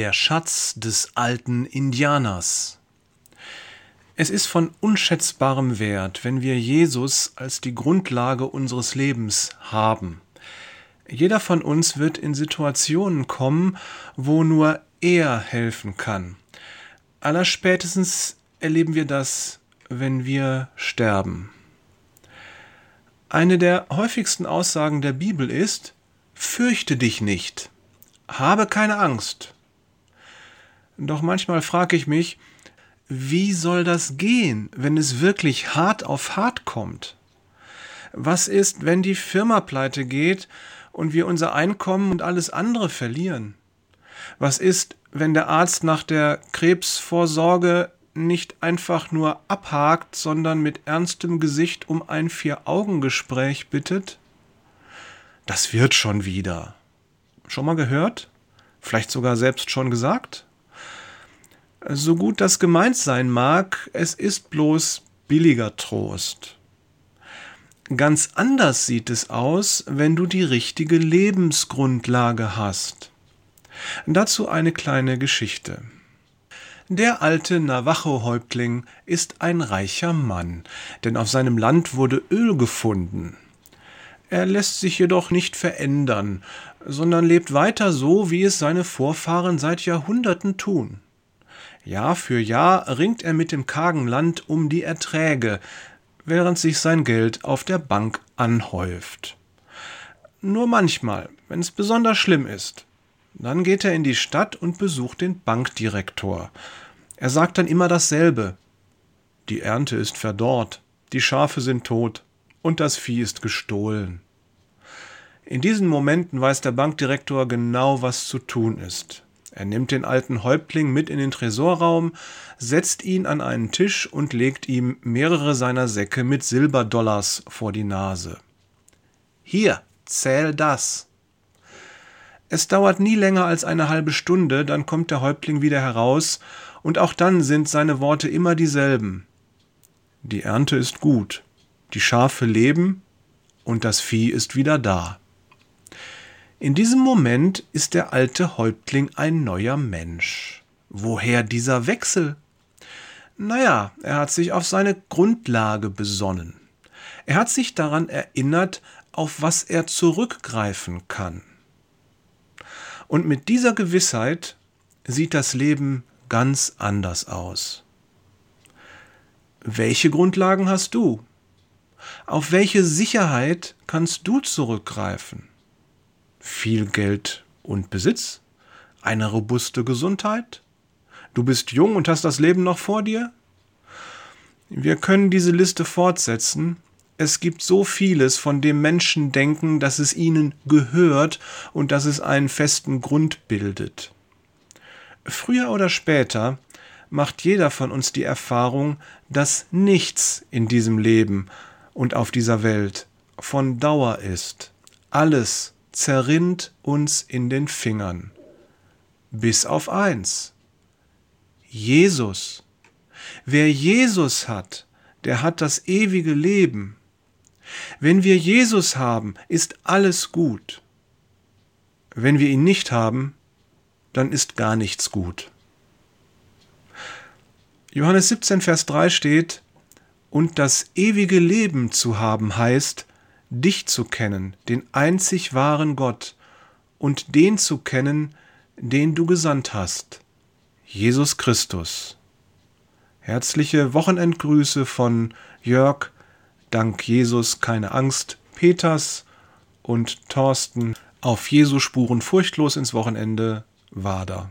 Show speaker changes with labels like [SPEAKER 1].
[SPEAKER 1] Der Schatz des alten Indianers. Es ist von unschätzbarem Wert, wenn wir Jesus als die Grundlage unseres Lebens haben. Jeder von uns wird in Situationen kommen, wo nur er helfen kann. Allerspätestens erleben wir das, wenn wir sterben. Eine der häufigsten Aussagen der Bibel ist, fürchte dich nicht, habe keine Angst. Doch manchmal frage ich mich, wie soll das gehen, wenn es wirklich hart auf hart kommt? Was ist, wenn die Firma pleite geht und wir unser Einkommen und alles andere verlieren? Was ist, wenn der Arzt nach der Krebsvorsorge nicht einfach nur abhakt, sondern mit ernstem Gesicht um ein Vier-Augen-Gespräch bittet? Das wird schon wieder. Schon mal gehört? Vielleicht sogar selbst schon gesagt? So gut das gemeint sein mag, es ist bloß billiger Trost. Ganz anders sieht es aus, wenn du die richtige Lebensgrundlage hast. Dazu eine kleine Geschichte. Der alte Navajo-Häuptling ist ein reicher Mann, denn auf seinem Land wurde Öl gefunden. Er lässt sich jedoch nicht verändern, sondern lebt weiter so, wie es seine Vorfahren seit Jahrhunderten tun. Jahr für Jahr ringt er mit dem kargen Land um die Erträge, während sich sein Geld auf der Bank anhäuft. Nur manchmal, wenn es besonders schlimm ist, dann geht er in die Stadt und besucht den Bankdirektor. Er sagt dann immer dasselbe. Die Ernte ist verdorrt, die Schafe sind tot und das Vieh ist gestohlen. In diesen Momenten weiß der Bankdirektor genau, was zu tun ist. Er nimmt den alten Häuptling mit in den Tresorraum, setzt ihn an einen Tisch und legt ihm mehrere seiner Säcke mit Silberdollars vor die Nase. Hier, zähl das. Es dauert nie länger als eine halbe Stunde, dann kommt der Häuptling wieder heraus, und auch dann sind seine Worte immer dieselben. Die Ernte ist gut, die Schafe leben und das Vieh ist wieder da. In diesem Moment ist der alte Häuptling ein neuer Mensch. Woher dieser Wechsel? Naja, er hat sich auf seine Grundlage besonnen. Er hat sich daran erinnert, auf was er zurückgreifen kann. Und mit dieser Gewissheit sieht das Leben ganz anders aus. Welche Grundlagen hast du? Auf welche Sicherheit kannst du zurückgreifen? Viel Geld und Besitz, eine robuste Gesundheit, du bist jung und hast das Leben noch vor dir. Wir können diese Liste fortsetzen. Es gibt so vieles, von dem Menschen denken, dass es ihnen gehört und dass es einen festen Grund bildet. Früher oder später macht jeder von uns die Erfahrung, dass nichts in diesem Leben und auf dieser Welt von Dauer ist. Alles zerrinnt uns in den Fingern. Bis auf eins. Jesus. Wer Jesus hat, der hat das ewige Leben. Wenn wir Jesus haben, ist alles gut. Wenn wir ihn nicht haben, dann ist gar nichts gut. Johannes 17, Vers 3 steht, und das ewige Leben zu haben heißt, dich zu kennen, den einzig wahren Gott, und den zu kennen, den du gesandt hast, Jesus Christus. Herzliche Wochenendgrüße von Jörg, dank Jesus keine Angst, Peters und Thorsten auf Jesu Spuren furchtlos ins Wochenende, Wader.